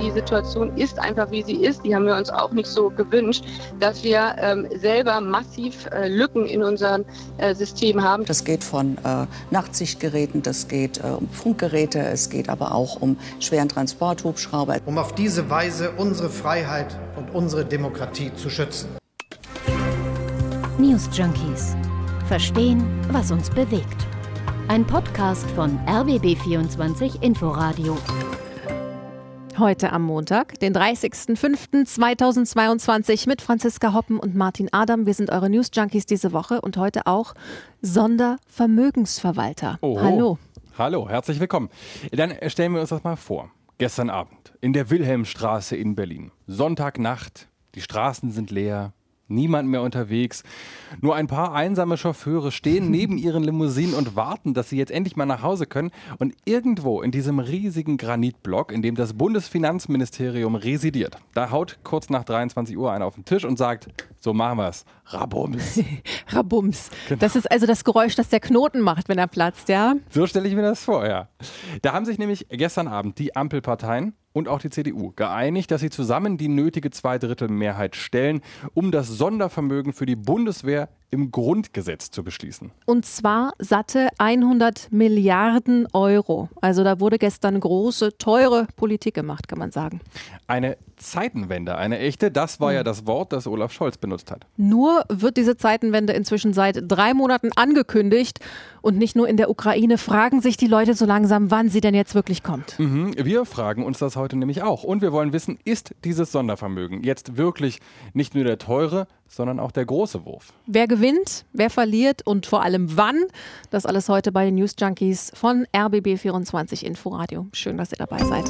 die Situation ist einfach, wie sie ist. Die haben wir uns auch nicht so gewünscht, dass wir ähm, selber massiv äh, Lücken in unserem äh, System haben. Das geht von äh, Nachtsichtgeräten, das geht äh, um Funkgeräte, es geht aber auch um schweren Transporthubschrauber. Um auf diese Weise unsere Freiheit und unsere Demokratie zu schützen. News Junkies. Verstehen, was uns bewegt. Ein Podcast von RBB24 Inforadio. Heute am Montag, den 30.05.2022 mit Franziska Hoppen und Martin Adam. Wir sind eure News Junkies diese Woche und heute auch Sondervermögensverwalter. Oho. Hallo. Hallo, herzlich willkommen. Dann stellen wir uns das mal vor. Gestern Abend in der Wilhelmstraße in Berlin. Sonntagnacht, die Straßen sind leer, niemand mehr unterwegs. Nur ein paar einsame Chauffeure stehen neben ihren Limousinen und warten, dass sie jetzt endlich mal nach Hause können. Und irgendwo in diesem riesigen Granitblock, in dem das Bundesfinanzministerium residiert, da haut kurz nach 23 Uhr einer auf den Tisch und sagt, so machen wir es. Rabums. Rabums. Das ist also das Geräusch, das der Knoten macht, wenn er platzt, ja? So stelle ich mir das vor, ja. Da haben sich nämlich gestern Abend die Ampelparteien und auch die CDU geeinigt, dass sie zusammen die nötige Zweidrittelmehrheit stellen, um das Sondervermögen für die Bundeswehr im Grundgesetz zu beschließen. Und zwar satte 100 Milliarden Euro. Also da wurde gestern große, teure Politik gemacht, kann man sagen. Eine Zeitenwende, eine echte, das war ja das Wort, das Olaf Scholz benutzt hat. Nur wird diese Zeitenwende inzwischen seit drei Monaten angekündigt. Und nicht nur in der Ukraine fragen sich die Leute so langsam, wann sie denn jetzt wirklich kommt. Mhm, wir fragen uns das heute nämlich auch. Und wir wollen wissen, ist dieses Sondervermögen jetzt wirklich nicht nur der teure, sondern auch der große Wurf? Wer gewinnt, wer verliert und vor allem wann? Das alles heute bei den News Junkies von RBB24 Inforadio. Schön, dass ihr dabei seid.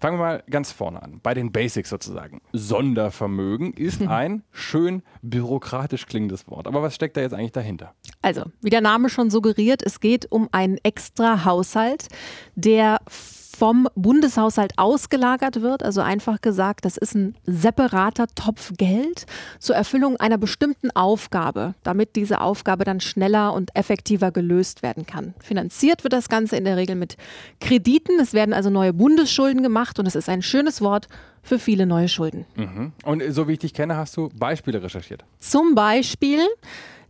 Fangen wir mal ganz vorne an, bei den Basics sozusagen. Sondervermögen ist ein schön bürokratisch klingendes Wort. Aber was steckt da jetzt eigentlich dahinter? Also, wie der Name schon suggeriert, es geht um einen extra Haushalt, der vom Bundeshaushalt ausgelagert wird. Also einfach gesagt, das ist ein separater Topf Geld zur Erfüllung einer bestimmten Aufgabe, damit diese Aufgabe dann schneller und effektiver gelöst werden kann. Finanziert wird das Ganze in der Regel mit Krediten. Es werden also neue Bundesschulden gemacht und es ist ein schönes Wort für viele neue Schulden. Mhm. Und so wie ich dich kenne, hast du Beispiele recherchiert. Zum Beispiel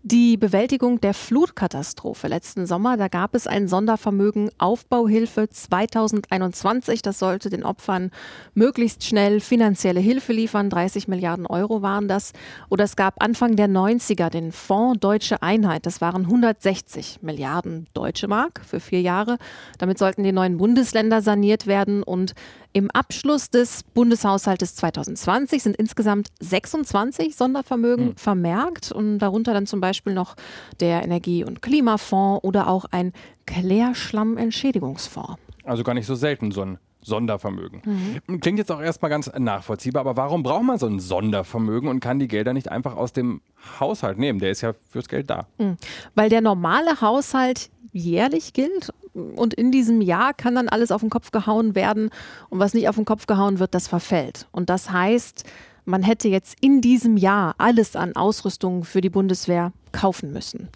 die Bewältigung der Flutkatastrophe letzten Sommer, da gab es ein Sondervermögen Aufbauhilfe 2021. Das sollte den Opfern möglichst schnell finanzielle Hilfe liefern. 30 Milliarden Euro waren das. Oder es gab Anfang der 90er den Fonds Deutsche Einheit. Das waren 160 Milliarden Deutsche Mark für vier Jahre. Damit sollten die neuen Bundesländer saniert werden und im Abschluss des Bundeshaushaltes 2020 sind insgesamt 26 Sondervermögen mhm. vermerkt und darunter dann zum Beispiel noch der Energie- und Klimafonds oder auch ein Klärschlammentschädigungsfonds. Also gar nicht so selten so ein Sondervermögen. Mhm. Klingt jetzt auch erstmal ganz nachvollziehbar, aber warum braucht man so ein Sondervermögen und kann die Gelder nicht einfach aus dem Haushalt nehmen? Der ist ja fürs Geld da. Mhm. Weil der normale Haushalt jährlich gilt und in diesem Jahr kann dann alles auf den Kopf gehauen werden und was nicht auf den Kopf gehauen wird, das verfällt. Und das heißt, man hätte jetzt in diesem Jahr alles an Ausrüstung für die Bundeswehr kaufen müssen.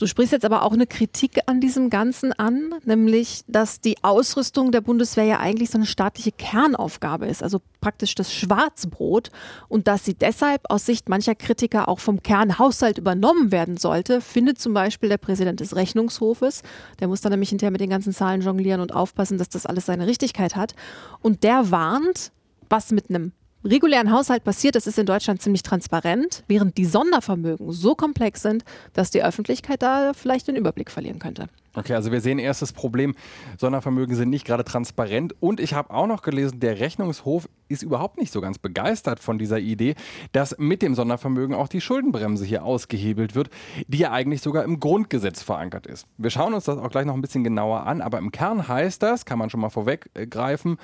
Du sprichst jetzt aber auch eine Kritik an diesem Ganzen an, nämlich, dass die Ausrüstung der Bundeswehr ja eigentlich so eine staatliche Kernaufgabe ist, also praktisch das Schwarzbrot und dass sie deshalb aus Sicht mancher Kritiker auch vom Kernhaushalt übernommen werden sollte, findet zum Beispiel der Präsident des Rechnungshofes. Der muss dann nämlich hinterher mit den ganzen Zahlen jonglieren und aufpassen, dass das alles seine Richtigkeit hat. Und der warnt, was mit einem regulären Haushalt passiert, das ist in Deutschland ziemlich transparent, während die Sondervermögen so komplex sind, dass die Öffentlichkeit da vielleicht den Überblick verlieren könnte. Okay, also wir sehen erst das Problem, Sondervermögen sind nicht gerade transparent. Und ich habe auch noch gelesen, der Rechnungshof ist überhaupt nicht so ganz begeistert von dieser Idee, dass mit dem Sondervermögen auch die Schuldenbremse hier ausgehebelt wird, die ja eigentlich sogar im Grundgesetz verankert ist. Wir schauen uns das auch gleich noch ein bisschen genauer an, aber im Kern heißt das, kann man schon mal vorweggreifen,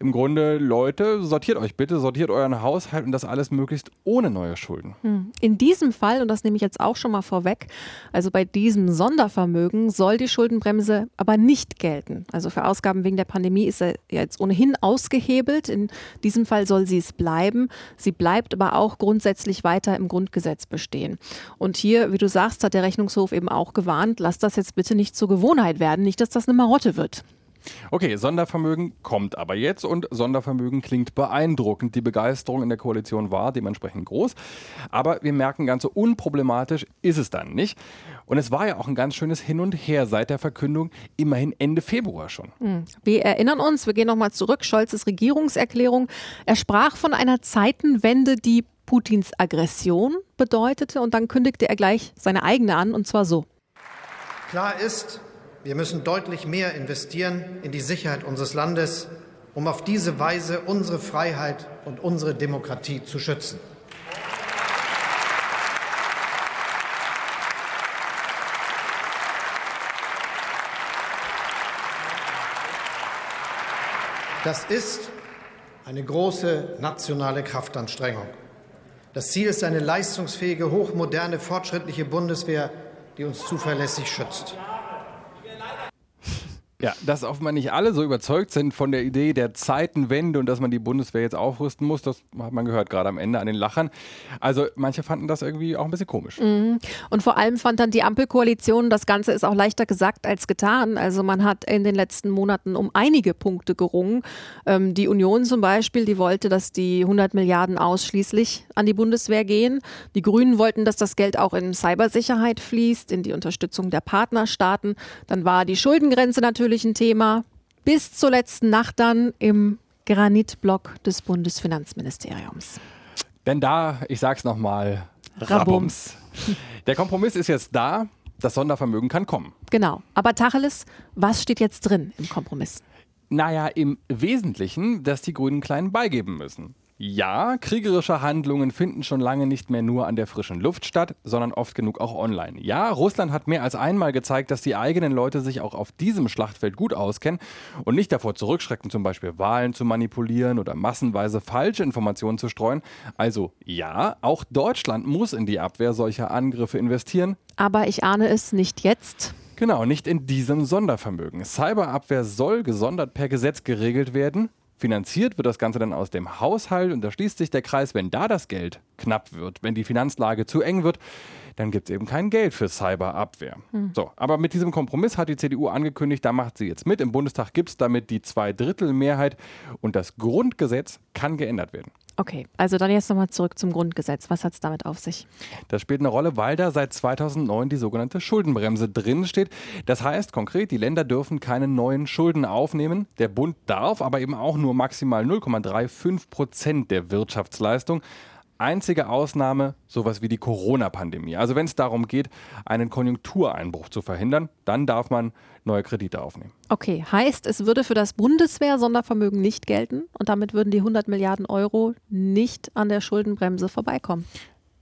im Grunde, Leute, sortiert euch bitte, sortiert euren Haushalt und das alles möglichst ohne neue Schulden. Hm. In diesem Fall, und das nehme ich jetzt auch schon mal vorweg, also bei diesem Sondervermögen soll die Schuldenbremse aber nicht gelten. Also für Ausgaben wegen der Pandemie ist er jetzt ohnehin ausgehebelt. In diesem Fall soll sie es bleiben. Sie bleibt aber auch grundsätzlich weiter im Grundgesetz bestehen. Und hier, wie du sagst, hat der Rechnungshof eben auch gewarnt, lass das jetzt bitte nicht zur Gewohnheit werden, nicht, dass das eine Marotte wird. Okay, Sondervermögen kommt aber jetzt und Sondervermögen klingt beeindruckend. Die Begeisterung in der Koalition war dementsprechend groß. Aber wir merken, ganz so unproblematisch ist es dann nicht. Und es war ja auch ein ganz schönes Hin und Her seit der Verkündung, immerhin Ende Februar schon. Hm. Wir erinnern uns, wir gehen nochmal zurück, Scholzes Regierungserklärung. Er sprach von einer Zeitenwende, die Putins Aggression bedeutete und dann kündigte er gleich seine eigene an und zwar so. Klar ist, wir müssen deutlich mehr investieren in die Sicherheit unseres Landes, um auf diese Weise unsere Freiheit und unsere Demokratie zu schützen. Das ist eine große nationale Kraftanstrengung. Das Ziel ist eine leistungsfähige, hochmoderne, fortschrittliche Bundeswehr, die uns zuverlässig schützt. Ja, dass offenbar nicht alle so überzeugt sind von der Idee der Zeitenwende und dass man die Bundeswehr jetzt aufrüsten muss, das hat man gehört gerade am Ende an den Lachern. Also manche fanden das irgendwie auch ein bisschen komisch. Mhm. Und vor allem fand dann die Ampelkoalition, das Ganze ist auch leichter gesagt als getan. Also man hat in den letzten Monaten um einige Punkte gerungen. Ähm, die Union zum Beispiel, die wollte, dass die 100 Milliarden ausschließlich an die Bundeswehr gehen. Die Grünen wollten, dass das Geld auch in Cybersicherheit fließt, in die Unterstützung der Partnerstaaten. Dann war die Schuldengrenze natürlich natürlich ein Thema. Bis zur letzten Nacht dann im Granitblock des Bundesfinanzministeriums. Denn da, ich sag's nochmal, Rabums. Der Kompromiss ist jetzt da, das Sondervermögen kann kommen. Genau. Aber Tacheles, was steht jetzt drin im Kompromiss? Naja, im Wesentlichen, dass die Grünen klein beigeben müssen. Ja, kriegerische Handlungen finden schon lange nicht mehr nur an der frischen Luft statt, sondern oft genug auch online. Ja, Russland hat mehr als einmal gezeigt, dass die eigenen Leute sich auch auf diesem Schlachtfeld gut auskennen und nicht davor zurückschrecken, zum Beispiel Wahlen zu manipulieren oder massenweise falsche Informationen zu streuen. Also ja, auch Deutschland muss in die Abwehr solcher Angriffe investieren. Aber ich ahne es nicht jetzt. Genau, nicht in diesem Sondervermögen. Cyberabwehr soll gesondert per Gesetz geregelt werden. Finanziert wird das Ganze dann aus dem Haushalt und da schließt sich der Kreis, wenn da das Geld knapp wird, wenn die Finanzlage zu eng wird, dann gibt es eben kein Geld für Cyberabwehr. Hm. So, aber mit diesem Kompromiss hat die CDU angekündigt, da macht sie jetzt mit. Im Bundestag gibt es damit die Zweidrittelmehrheit und das Grundgesetz kann geändert werden. Okay, also dann jetzt nochmal zurück zum Grundgesetz. Was hat es damit auf sich? Das spielt eine Rolle, weil da seit 2009 die sogenannte Schuldenbremse drin steht. Das heißt konkret, die Länder dürfen keine neuen Schulden aufnehmen. Der Bund darf aber eben auch nur maximal 0,35 Prozent der Wirtschaftsleistung. Einzige Ausnahme sowas wie die Corona-Pandemie. Also wenn es darum geht, einen Konjunktureinbruch zu verhindern, dann darf man neue Kredite aufnehmen. Okay, heißt, es würde für das Bundeswehr-Sondervermögen nicht gelten und damit würden die 100 Milliarden Euro nicht an der Schuldenbremse vorbeikommen.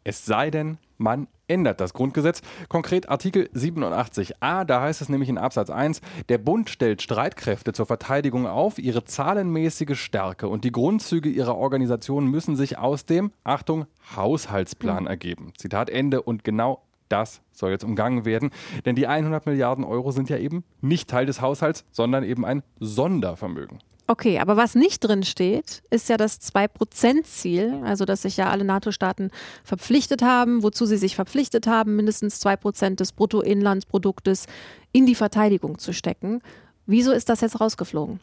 Es sei denn, man ändert das Grundgesetz. Konkret Artikel 87a, da heißt es nämlich in Absatz 1, der Bund stellt Streitkräfte zur Verteidigung auf, ihre zahlenmäßige Stärke und die Grundzüge ihrer Organisation müssen sich aus dem, Achtung, Haushaltsplan mhm. ergeben. Zitat Ende und genau das soll jetzt umgangen werden, denn die 100 Milliarden Euro sind ja eben nicht Teil des Haushalts, sondern eben ein Sondervermögen. Okay, aber was nicht drin steht, ist ja das 2-Prozent-Ziel, also dass sich ja alle NATO-Staaten verpflichtet haben, wozu sie sich verpflichtet haben, mindestens 2 Prozent des Bruttoinlandsproduktes in die Verteidigung zu stecken. Wieso ist das jetzt rausgeflogen?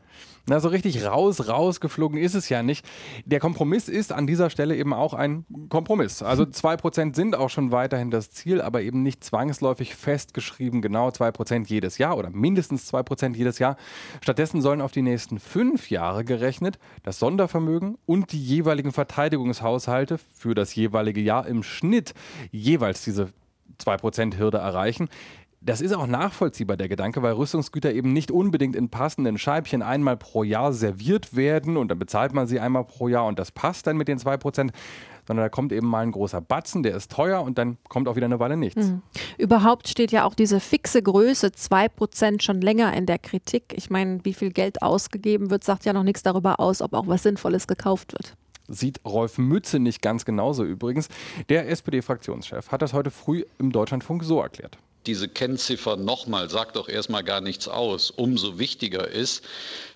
Na, so richtig raus, rausgeflogen ist es ja nicht. Der Kompromiss ist an dieser Stelle eben auch ein Kompromiss. Also 2% sind auch schon weiterhin das Ziel, aber eben nicht zwangsläufig festgeschrieben, genau 2% jedes Jahr oder mindestens 2% jedes Jahr. Stattdessen sollen auf die nächsten fünf Jahre gerechnet das Sondervermögen und die jeweiligen Verteidigungshaushalte für das jeweilige Jahr im Schnitt jeweils diese 2%-Hürde erreichen. Das ist auch nachvollziehbar, der Gedanke, weil Rüstungsgüter eben nicht unbedingt in passenden Scheibchen einmal pro Jahr serviert werden und dann bezahlt man sie einmal pro Jahr und das passt dann mit den 2%, sondern da kommt eben mal ein großer Batzen, der ist teuer und dann kommt auch wieder eine Weile nichts. Mhm. Überhaupt steht ja auch diese fixe Größe 2% schon länger in der Kritik. Ich meine, wie viel Geld ausgegeben wird, sagt ja noch nichts darüber aus, ob auch was Sinnvolles gekauft wird sieht Rolf Mütze nicht ganz genauso übrigens. Der SPD-Fraktionschef hat das heute früh im Deutschlandfunk so erklärt. Diese Kennziffer nochmal sagt doch erstmal gar nichts aus. Umso wichtiger ist,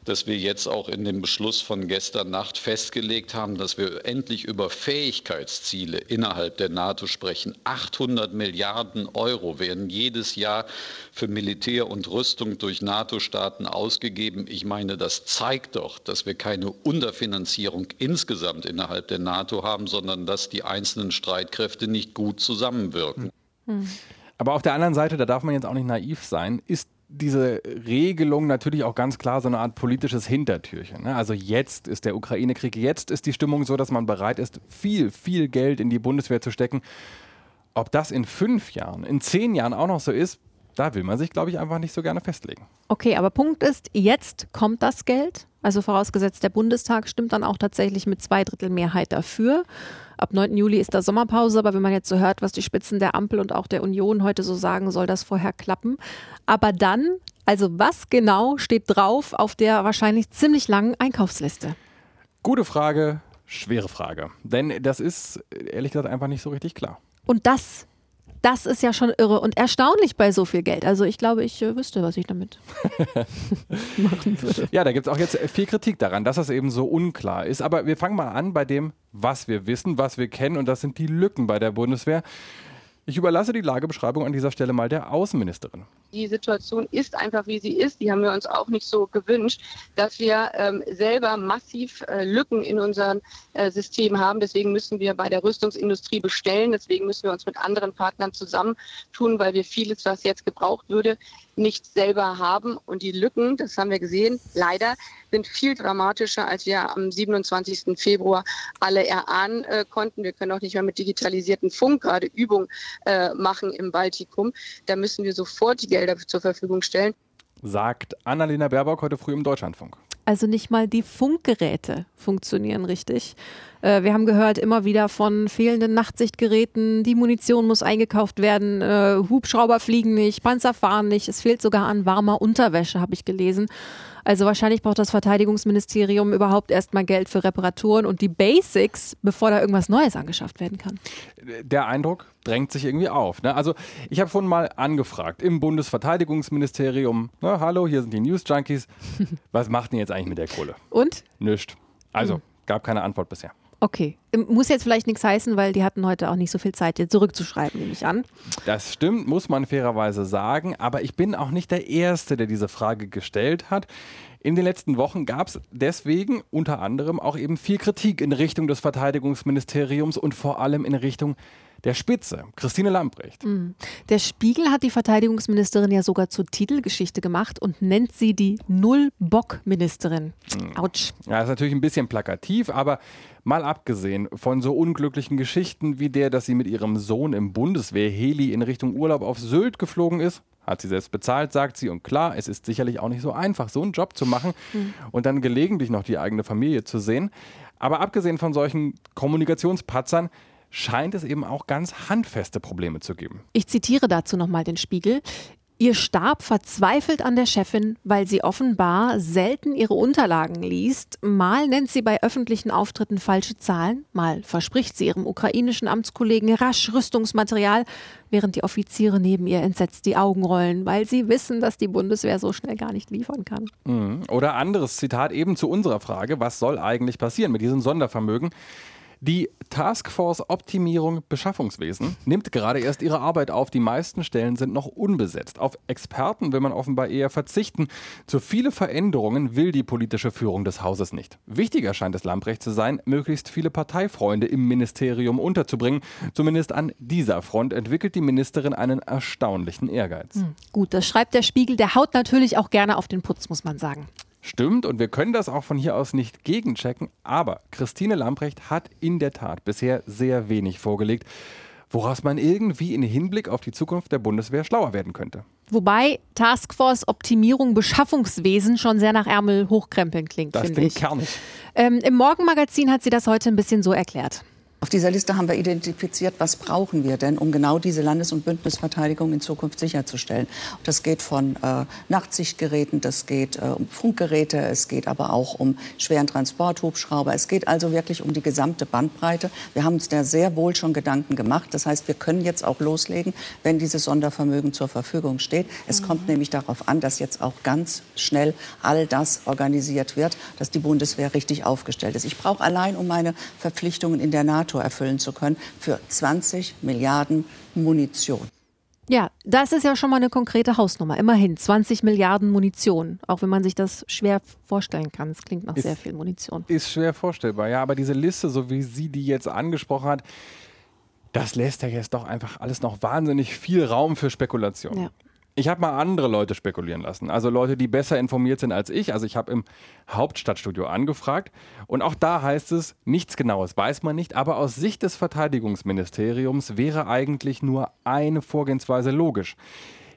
dass wir jetzt auch in dem Beschluss von gestern Nacht festgelegt haben, dass wir endlich über Fähigkeitsziele innerhalb der NATO sprechen. 800 Milliarden Euro werden jedes Jahr für Militär und Rüstung durch NATO-Staaten ausgegeben. Ich meine, das zeigt doch, dass wir keine Unterfinanzierung insgesamt innerhalb der NATO haben, sondern dass die einzelnen Streitkräfte nicht gut zusammenwirken. Hm. Aber auf der anderen Seite, da darf man jetzt auch nicht naiv sein, ist diese Regelung natürlich auch ganz klar so eine Art politisches Hintertürchen. Ne? Also jetzt ist der Ukraine-Krieg, jetzt ist die Stimmung so, dass man bereit ist, viel, viel Geld in die Bundeswehr zu stecken. Ob das in fünf Jahren, in zehn Jahren auch noch so ist, da will man sich, glaube ich, einfach nicht so gerne festlegen. Okay, aber Punkt ist, jetzt kommt das Geld. Also vorausgesetzt, der Bundestag stimmt dann auch tatsächlich mit zwei Drittel Mehrheit dafür. Ab 9. Juli ist da Sommerpause, aber wenn man jetzt so hört, was die Spitzen der Ampel und auch der Union heute so sagen, soll das vorher klappen. Aber dann, also was genau steht drauf auf der wahrscheinlich ziemlich langen Einkaufsliste? Gute Frage, schwere Frage. Denn das ist ehrlich gesagt einfach nicht so richtig klar. Und das das ist ja schon irre und erstaunlich bei so viel Geld. Also ich glaube, ich äh, wüsste, was ich damit machen würde. Ja, da gibt es auch jetzt viel Kritik daran, dass das eben so unklar ist. Aber wir fangen mal an bei dem, was wir wissen, was wir kennen. Und das sind die Lücken bei der Bundeswehr. Ich überlasse die Lagebeschreibung an dieser Stelle mal der Außenministerin. Die Situation ist einfach, wie sie ist. Die haben wir uns auch nicht so gewünscht, dass wir ähm, selber massiv äh, Lücken in unserem äh, System haben. Deswegen müssen wir bei der Rüstungsindustrie bestellen. Deswegen müssen wir uns mit anderen Partnern zusammentun, weil wir vieles, was jetzt gebraucht würde, nicht selber haben. Und die Lücken, das haben wir gesehen, leider sind viel dramatischer, als wir am 27. Februar alle erahnen äh, konnten. Wir können auch nicht mehr mit digitalisierten Funk gerade Übungen äh, machen im Baltikum. Da müssen wir sofort die Gelder zur Verfügung stellen. Sagt Annalena Baerbock heute früh im Deutschlandfunk. Also nicht mal die Funkgeräte funktionieren richtig. Äh, wir haben gehört immer wieder von fehlenden Nachtsichtgeräten, die Munition muss eingekauft werden, äh, Hubschrauber fliegen nicht, Panzer fahren nicht, es fehlt sogar an warmer Unterwäsche, habe ich gelesen. Also wahrscheinlich braucht das Verteidigungsministerium überhaupt erstmal Geld für Reparaturen und die Basics, bevor da irgendwas Neues angeschafft werden kann. Der Eindruck drängt sich irgendwie auf. Ne? Also ich habe vorhin mal angefragt im Bundesverteidigungsministerium, na, hallo, hier sind die News Junkies, was macht denn jetzt eigentlich mit der Kohle? Und? Nischt. Also, hm. gab keine Antwort bisher. Okay. Muss jetzt vielleicht nichts heißen, weil die hatten heute auch nicht so viel Zeit, dir zurückzuschreiben, nehme ich an. Das stimmt, muss man fairerweise sagen. Aber ich bin auch nicht der Erste, der diese Frage gestellt hat. In den letzten Wochen gab es deswegen unter anderem auch eben viel Kritik in Richtung des Verteidigungsministeriums und vor allem in Richtung der Spitze, Christine Lambrecht. Mhm. Der Spiegel hat die Verteidigungsministerin ja sogar zur Titelgeschichte gemacht und nennt sie die Null-Bock-Ministerin. Mhm. Autsch. Ja, ist natürlich ein bisschen plakativ, aber mal abgesehen von so unglücklichen Geschichten wie der, dass sie mit ihrem Sohn im Bundeswehr-Heli in Richtung Urlaub auf Sylt geflogen ist, hat sie selbst bezahlt, sagt sie. Und klar, es ist sicherlich auch nicht so einfach, so einen Job zu machen mhm. und dann gelegentlich noch die eigene Familie zu sehen. Aber abgesehen von solchen Kommunikationspatzern scheint es eben auch ganz handfeste Probleme zu geben. Ich zitiere dazu nochmal den Spiegel. Ihr Stab verzweifelt an der Chefin, weil sie offenbar selten ihre Unterlagen liest. Mal nennt sie bei öffentlichen Auftritten falsche Zahlen, mal verspricht sie ihrem ukrainischen Amtskollegen rasch Rüstungsmaterial, während die Offiziere neben ihr entsetzt die Augen rollen, weil sie wissen, dass die Bundeswehr so schnell gar nicht liefern kann. Mhm. Oder anderes Zitat eben zu unserer Frage, was soll eigentlich passieren mit diesem Sondervermögen? Die Taskforce Optimierung Beschaffungswesen nimmt gerade erst ihre Arbeit auf. Die meisten Stellen sind noch unbesetzt. Auf Experten will man offenbar eher verzichten. Zu viele Veränderungen will die politische Führung des Hauses nicht. Wichtiger scheint es Lamprecht zu sein, möglichst viele Parteifreunde im Ministerium unterzubringen. Zumindest an dieser Front entwickelt die Ministerin einen erstaunlichen Ehrgeiz. Hm, gut, das schreibt der Spiegel. Der haut natürlich auch gerne auf den Putz, muss man sagen. Stimmt und wir können das auch von hier aus nicht gegenchecken, aber Christine Lamprecht hat in der Tat bisher sehr wenig vorgelegt, woraus man irgendwie in Hinblick auf die Zukunft der Bundeswehr schlauer werden könnte. Wobei Taskforce Optimierung Beschaffungswesen schon sehr nach Ärmel hochkrempeln klingt, finde ich. Kernig. Ähm, Im Morgenmagazin hat sie das heute ein bisschen so erklärt. Auf dieser Liste haben wir identifiziert, was brauchen wir denn, um genau diese Landes- und Bündnisverteidigung in Zukunft sicherzustellen. Das geht von äh, Nachtsichtgeräten, das geht äh, um Funkgeräte, es geht aber auch um schweren Transporthubschrauber. Es geht also wirklich um die gesamte Bandbreite. Wir haben uns da sehr wohl schon Gedanken gemacht. Das heißt, wir können jetzt auch loslegen, wenn dieses Sondervermögen zur Verfügung steht. Es mhm. kommt nämlich darauf an, dass jetzt auch ganz schnell all das organisiert wird, dass die Bundeswehr richtig aufgestellt ist. Ich brauche allein, um meine Verpflichtungen in der NATO NATO erfüllen zu können, für 20 Milliarden Munition. Ja, das ist ja schon mal eine konkrete Hausnummer. Immerhin 20 Milliarden Munition, auch wenn man sich das schwer vorstellen kann. Es klingt nach ist, sehr viel Munition. Ist schwer vorstellbar, ja. Aber diese Liste, so wie sie die jetzt angesprochen hat, das lässt ja jetzt doch einfach alles noch wahnsinnig viel Raum für Spekulation. Ja. Ich habe mal andere Leute spekulieren lassen, also Leute, die besser informiert sind als ich. Also ich habe im Hauptstadtstudio angefragt und auch da heißt es, nichts Genaues weiß man nicht, aber aus Sicht des Verteidigungsministeriums wäre eigentlich nur eine Vorgehensweise logisch.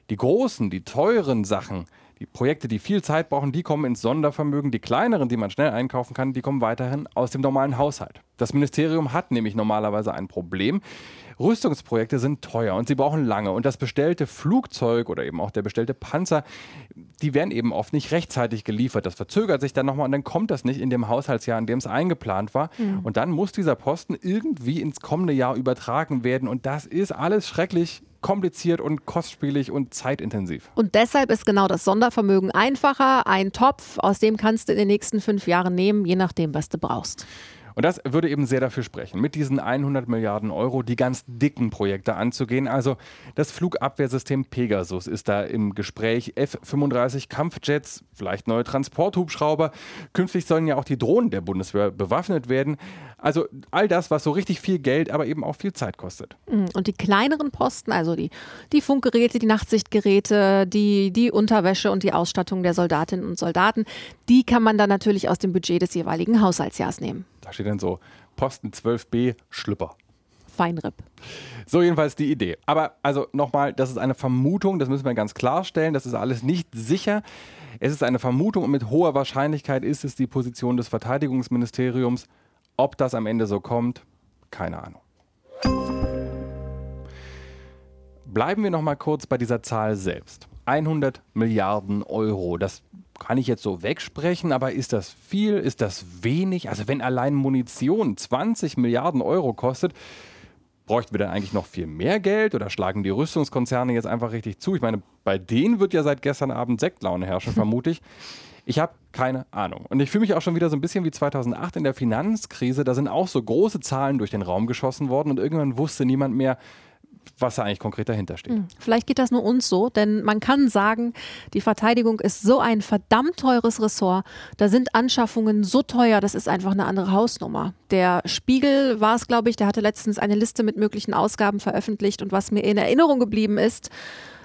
Die großen, die teuren Sachen, die Projekte, die viel Zeit brauchen, die kommen ins Sondervermögen. Die kleineren, die man schnell einkaufen kann, die kommen weiterhin aus dem normalen Haushalt. Das Ministerium hat nämlich normalerweise ein Problem. Rüstungsprojekte sind teuer und sie brauchen lange. Und das bestellte Flugzeug oder eben auch der bestellte Panzer, die werden eben oft nicht rechtzeitig geliefert. Das verzögert sich dann nochmal und dann kommt das nicht in dem Haushaltsjahr, in dem es eingeplant war. Mhm. Und dann muss dieser Posten irgendwie ins kommende Jahr übertragen werden. Und das ist alles schrecklich kompliziert und kostspielig und zeitintensiv. Und deshalb ist genau das Sondervermögen einfacher, ein Topf, aus dem kannst du in den nächsten fünf Jahren nehmen, je nachdem, was du brauchst. Und das würde eben sehr dafür sprechen, mit diesen 100 Milliarden Euro die ganz dicken Projekte anzugehen. Also das Flugabwehrsystem Pegasus ist da im Gespräch, F-35 Kampfjets, vielleicht neue Transporthubschrauber. Künftig sollen ja auch die Drohnen der Bundeswehr bewaffnet werden. Also all das, was so richtig viel Geld, aber eben auch viel Zeit kostet. Mhm. Und die kleineren Posten, also die, die Funkgeräte, die Nachtsichtgeräte, die, die Unterwäsche und die Ausstattung der Soldatinnen und Soldaten, die kann man dann natürlich aus dem Budget des jeweiligen Haushaltsjahrs nehmen. Da steht dann so Posten 12b Schlüpper. Feinripp. So jedenfalls die Idee. Aber also nochmal, das ist eine Vermutung, das müssen wir ganz klarstellen, das ist alles nicht sicher. Es ist eine Vermutung und mit hoher Wahrscheinlichkeit ist es die Position des Verteidigungsministeriums. Ob das am Ende so kommt, keine Ahnung. Bleiben wir nochmal kurz bei dieser Zahl selbst. 100 Milliarden Euro. Das kann ich jetzt so wegsprechen, aber ist das viel? Ist das wenig? Also wenn allein Munition 20 Milliarden Euro kostet, bräuchten wir dann eigentlich noch viel mehr Geld oder schlagen die Rüstungskonzerne jetzt einfach richtig zu? Ich meine, bei denen wird ja seit gestern Abend Sektlaune herrschen, vermute ich. Ich habe keine Ahnung. Und ich fühle mich auch schon wieder so ein bisschen wie 2008 in der Finanzkrise. Da sind auch so große Zahlen durch den Raum geschossen worden und irgendwann wusste niemand mehr, was da eigentlich konkret dahinter steht. Hm. Vielleicht geht das nur uns so, denn man kann sagen, die Verteidigung ist so ein verdammt teures Ressort. Da sind Anschaffungen so teuer, das ist einfach eine andere Hausnummer. Der Spiegel war es, glaube ich, der hatte letztens eine Liste mit möglichen Ausgaben veröffentlicht und was mir in Erinnerung geblieben ist,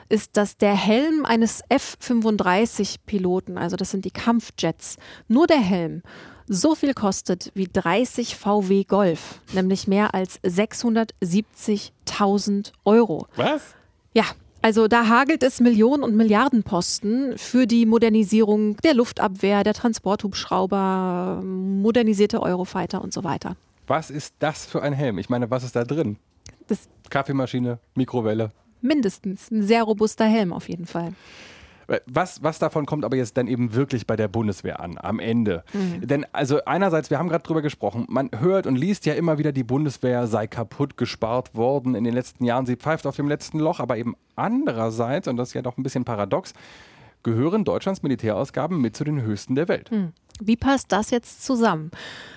ist, dass der Helm eines F-35-Piloten, also das sind die Kampfjets, nur der Helm, so viel kostet wie 30 VW Golf, nämlich mehr als 670.000 Euro. Was? Ja, also da hagelt es Millionen und Milliardenposten für die Modernisierung der Luftabwehr, der Transporthubschrauber, modernisierte Eurofighter und so weiter. Was ist das für ein Helm? Ich meine, was ist da drin? Das Kaffeemaschine, Mikrowelle. Mindestens. Ein sehr robuster Helm auf jeden Fall. Was, was davon kommt aber jetzt dann eben wirklich bei der Bundeswehr an, am Ende? Mhm. Denn also einerseits, wir haben gerade drüber gesprochen, man hört und liest ja immer wieder, die Bundeswehr sei kaputt gespart worden in den letzten Jahren, sie pfeift auf dem letzten Loch, aber eben andererseits, und das ist ja doch ein bisschen paradox, gehören Deutschlands Militärausgaben mit zu den höchsten der Welt. Mhm. Wie passt das jetzt zusammen?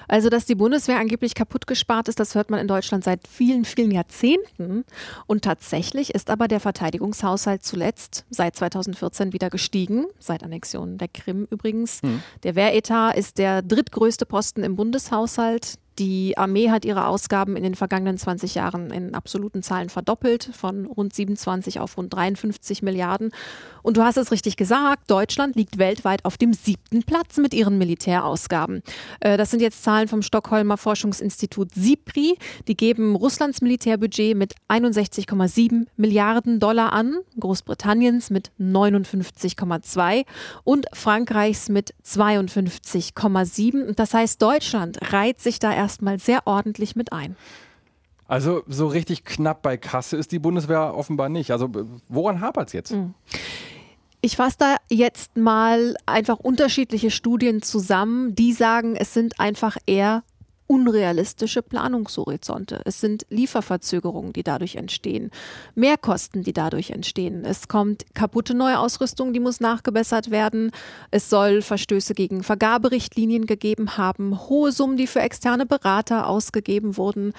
Also, dass die Bundeswehr angeblich kaputt gespart ist, das hört man in Deutschland seit vielen, vielen Jahrzehnten. Und tatsächlich ist aber der Verteidigungshaushalt zuletzt seit 2014 wieder gestiegen, seit Annexion der Krim übrigens. Hm. Der Wehretat ist der drittgrößte Posten im Bundeshaushalt. Die Armee hat ihre Ausgaben in den vergangenen 20 Jahren in absoluten Zahlen verdoppelt, von rund 27 auf rund 53 Milliarden. Und du hast es richtig gesagt, Deutschland liegt weltweit auf dem siebten Platz mit ihren Militärausgaben. Äh, das sind jetzt Zahlen vom Stockholmer Forschungsinstitut SIPRI. Die geben Russlands Militärbudget mit 61,7 Milliarden Dollar an, Großbritanniens mit 59,2 und Frankreichs mit 52,7. Das heißt, Deutschland reiht sich da erstmal sehr ordentlich mit ein. Also so richtig knapp bei Kasse ist die Bundeswehr offenbar nicht. Also woran hapert es jetzt? Mhm. Ich fasse da jetzt mal einfach unterschiedliche Studien zusammen, die sagen, es sind einfach eher unrealistische Planungshorizonte. Es sind Lieferverzögerungen, die dadurch entstehen, Mehrkosten, die dadurch entstehen. Es kommt kaputte Neuausrüstung, die muss nachgebessert werden. Es soll Verstöße gegen Vergaberichtlinien gegeben haben, hohe Summen, die für externe Berater ausgegeben wurden.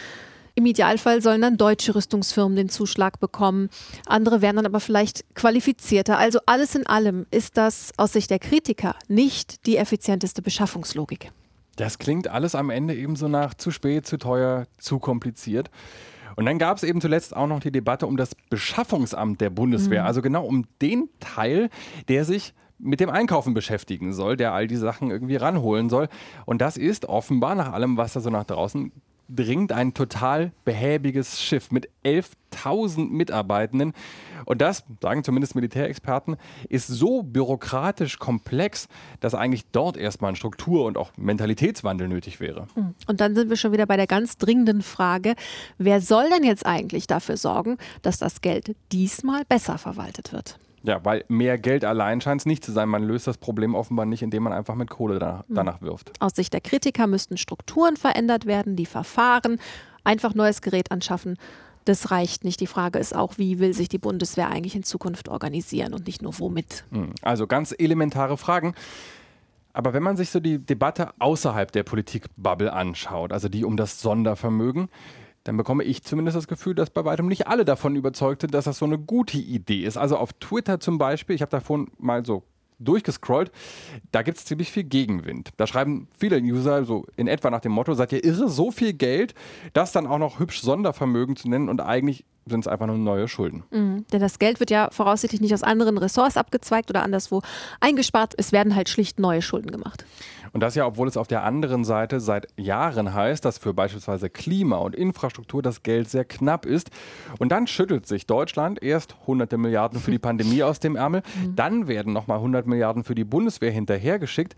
Im Idealfall sollen dann deutsche Rüstungsfirmen den Zuschlag bekommen. Andere werden dann aber vielleicht qualifizierter. Also alles in allem ist das aus Sicht der Kritiker nicht die effizienteste Beschaffungslogik. Das klingt alles am Ende eben so nach zu spät, zu teuer, zu kompliziert. Und dann gab es eben zuletzt auch noch die Debatte um das Beschaffungsamt der Bundeswehr, mhm. also genau um den Teil, der sich mit dem Einkaufen beschäftigen soll, der all die Sachen irgendwie ranholen soll. Und das ist offenbar nach allem, was da so nach draußen dringt ein total behäbiges Schiff mit 11.000 Mitarbeitenden. Und das, sagen zumindest Militärexperten, ist so bürokratisch komplex, dass eigentlich dort erstmal ein Struktur- und auch Mentalitätswandel nötig wäre. Hm. Und dann sind wir schon wieder bei der ganz dringenden Frage, wer soll denn jetzt eigentlich dafür sorgen, dass das Geld diesmal besser verwaltet wird? Ja, weil mehr Geld allein scheint es nicht zu sein. Man löst das Problem offenbar nicht, indem man einfach mit Kohle danach, hm. danach wirft. Aus Sicht der Kritiker müssten Strukturen verändert werden, die Verfahren, einfach neues Gerät anschaffen. Das reicht nicht. Die Frage ist auch, wie will sich die Bundeswehr eigentlich in Zukunft organisieren und nicht nur womit. Hm. Also ganz elementare Fragen. Aber wenn man sich so die Debatte außerhalb der Politikbubble anschaut, also die um das Sondervermögen, dann bekomme ich zumindest das Gefühl, dass bei weitem nicht alle davon überzeugt sind, dass das so eine gute Idee ist. Also auf Twitter zum Beispiel, ich habe davon mal so durchgescrollt, da gibt es ziemlich viel Gegenwind. Da schreiben viele User so in etwa nach dem Motto, seid ihr irre, so viel Geld, das dann auch noch hübsch Sondervermögen zu nennen und eigentlich sind es einfach nur neue Schulden. Mhm. Denn das Geld wird ja voraussichtlich nicht aus anderen Ressorts abgezweigt oder anderswo eingespart. Es werden halt schlicht neue Schulden gemacht. Und das ja, obwohl es auf der anderen Seite seit Jahren heißt, dass für beispielsweise Klima und Infrastruktur das Geld sehr knapp ist. Und dann schüttelt sich Deutschland erst hunderte Milliarden für die Pandemie aus dem Ärmel, mhm. dann werden nochmal 100 Milliarden für die Bundeswehr hinterhergeschickt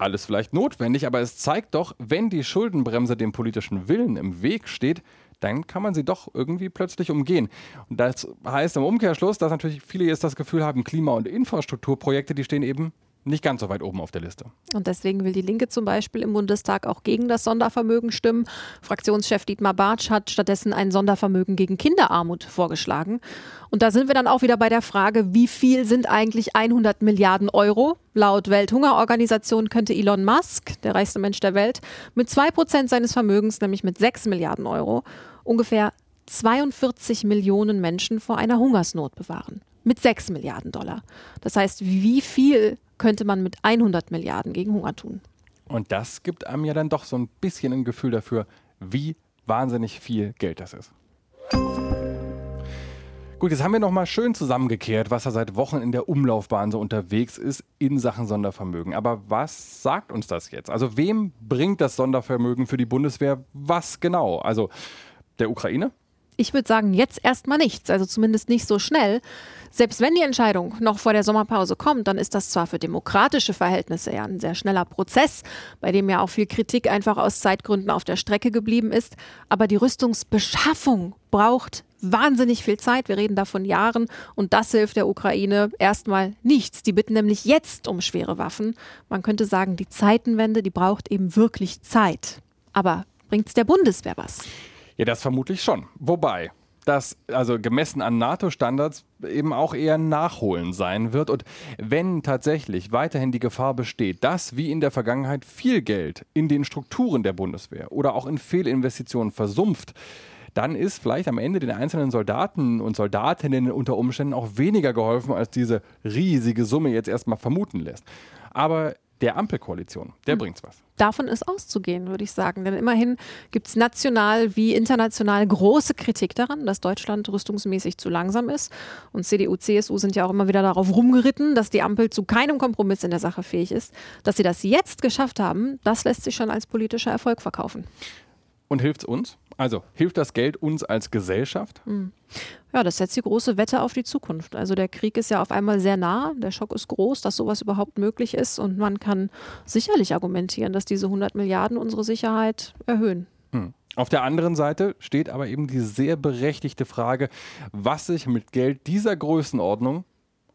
alles vielleicht notwendig, aber es zeigt doch, wenn die Schuldenbremse dem politischen Willen im Weg steht, dann kann man sie doch irgendwie plötzlich umgehen. Und das heißt im Umkehrschluss, dass natürlich viele jetzt das Gefühl haben, Klima- und Infrastrukturprojekte, die stehen eben nicht ganz so weit oben auf der Liste. Und deswegen will die Linke zum Beispiel im Bundestag auch gegen das Sondervermögen stimmen. Fraktionschef Dietmar Bartsch hat stattdessen ein Sondervermögen gegen Kinderarmut vorgeschlagen. Und da sind wir dann auch wieder bei der Frage, wie viel sind eigentlich 100 Milliarden Euro? Laut Welthungerorganisation könnte Elon Musk, der reichste Mensch der Welt, mit 2 Prozent seines Vermögens, nämlich mit 6 Milliarden Euro, ungefähr 42 Millionen Menschen vor einer Hungersnot bewahren. Mit 6 Milliarden Dollar. Das heißt, wie viel könnte man mit 100 Milliarden gegen Hunger tun? Und das gibt einem ja dann doch so ein bisschen ein Gefühl dafür, wie wahnsinnig viel Geld das ist. Gut, jetzt haben wir nochmal schön zusammengekehrt, was da seit Wochen in der Umlaufbahn so unterwegs ist in Sachen Sondervermögen. Aber was sagt uns das jetzt? Also wem bringt das Sondervermögen für die Bundeswehr was genau? Also der Ukraine? Ich würde sagen, jetzt erstmal nichts, also zumindest nicht so schnell. Selbst wenn die Entscheidung noch vor der Sommerpause kommt, dann ist das zwar für demokratische Verhältnisse ja ein sehr schneller Prozess, bei dem ja auch viel Kritik einfach aus Zeitgründen auf der Strecke geblieben ist, aber die Rüstungsbeschaffung braucht wahnsinnig viel Zeit. Wir reden da von Jahren und das hilft der Ukraine erstmal nichts. Die bitten nämlich jetzt um schwere Waffen. Man könnte sagen, die Zeitenwende, die braucht eben wirklich Zeit. Aber bringt es der Bundeswehr was? Ja, das vermutlich schon. Wobei, das also gemessen an NATO-Standards eben auch eher Nachholen sein wird. Und wenn tatsächlich weiterhin die Gefahr besteht, dass wie in der Vergangenheit viel Geld in den Strukturen der Bundeswehr oder auch in Fehlinvestitionen versumpft, dann ist vielleicht am Ende den einzelnen Soldaten und Soldatinnen unter Umständen auch weniger geholfen, als diese riesige Summe jetzt erstmal vermuten lässt. Aber der Ampelkoalition, der hm. bringt's was. Davon ist auszugehen, würde ich sagen. Denn immerhin gibt es national wie international große Kritik daran, dass Deutschland rüstungsmäßig zu langsam ist. Und CDU, CSU sind ja auch immer wieder darauf rumgeritten, dass die Ampel zu keinem Kompromiss in der Sache fähig ist. Dass sie das jetzt geschafft haben, das lässt sich schon als politischer Erfolg verkaufen. Und hilft es uns? Also hilft das Geld uns als Gesellschaft? Hm. Ja, das setzt die große Wette auf die Zukunft. Also der Krieg ist ja auf einmal sehr nah, der Schock ist groß, dass sowas überhaupt möglich ist und man kann sicherlich argumentieren, dass diese 100 Milliarden unsere Sicherheit erhöhen. Hm. Auf der anderen Seite steht aber eben die sehr berechtigte Frage, was sich mit Geld dieser Größenordnung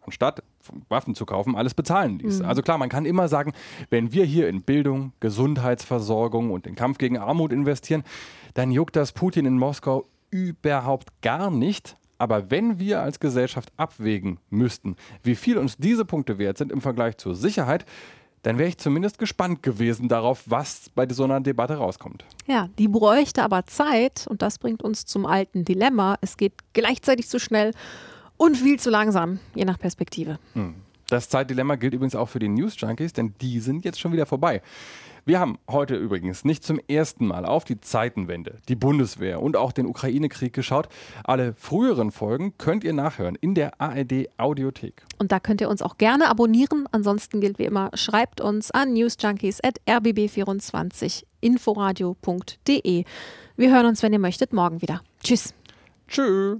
anstatt Waffen zu kaufen, alles bezahlen ließ. Mhm. Also klar, man kann immer sagen, wenn wir hier in Bildung, Gesundheitsversorgung und den Kampf gegen Armut investieren, dann juckt das Putin in Moskau überhaupt gar nicht. Aber wenn wir als Gesellschaft abwägen müssten, wie viel uns diese Punkte wert sind im Vergleich zur Sicherheit, dann wäre ich zumindest gespannt gewesen darauf, was bei so einer Debatte rauskommt. Ja, die bräuchte aber Zeit und das bringt uns zum alten Dilemma. Es geht gleichzeitig zu schnell und viel zu langsam, je nach Perspektive. Hm. Das Zeitdilemma gilt übrigens auch für die News Junkies, denn die sind jetzt schon wieder vorbei. Wir haben heute übrigens nicht zum ersten Mal auf die Zeitenwende, die Bundeswehr und auch den Ukraine-Krieg geschaut. Alle früheren Folgen könnt ihr nachhören in der ARD Audiothek. Und da könnt ihr uns auch gerne abonnieren. Ansonsten gilt wie immer, schreibt uns an newsjunkies.rbb24inforadio.de. Wir hören uns, wenn ihr möchtet, morgen wieder. Tschüss. Tschüss.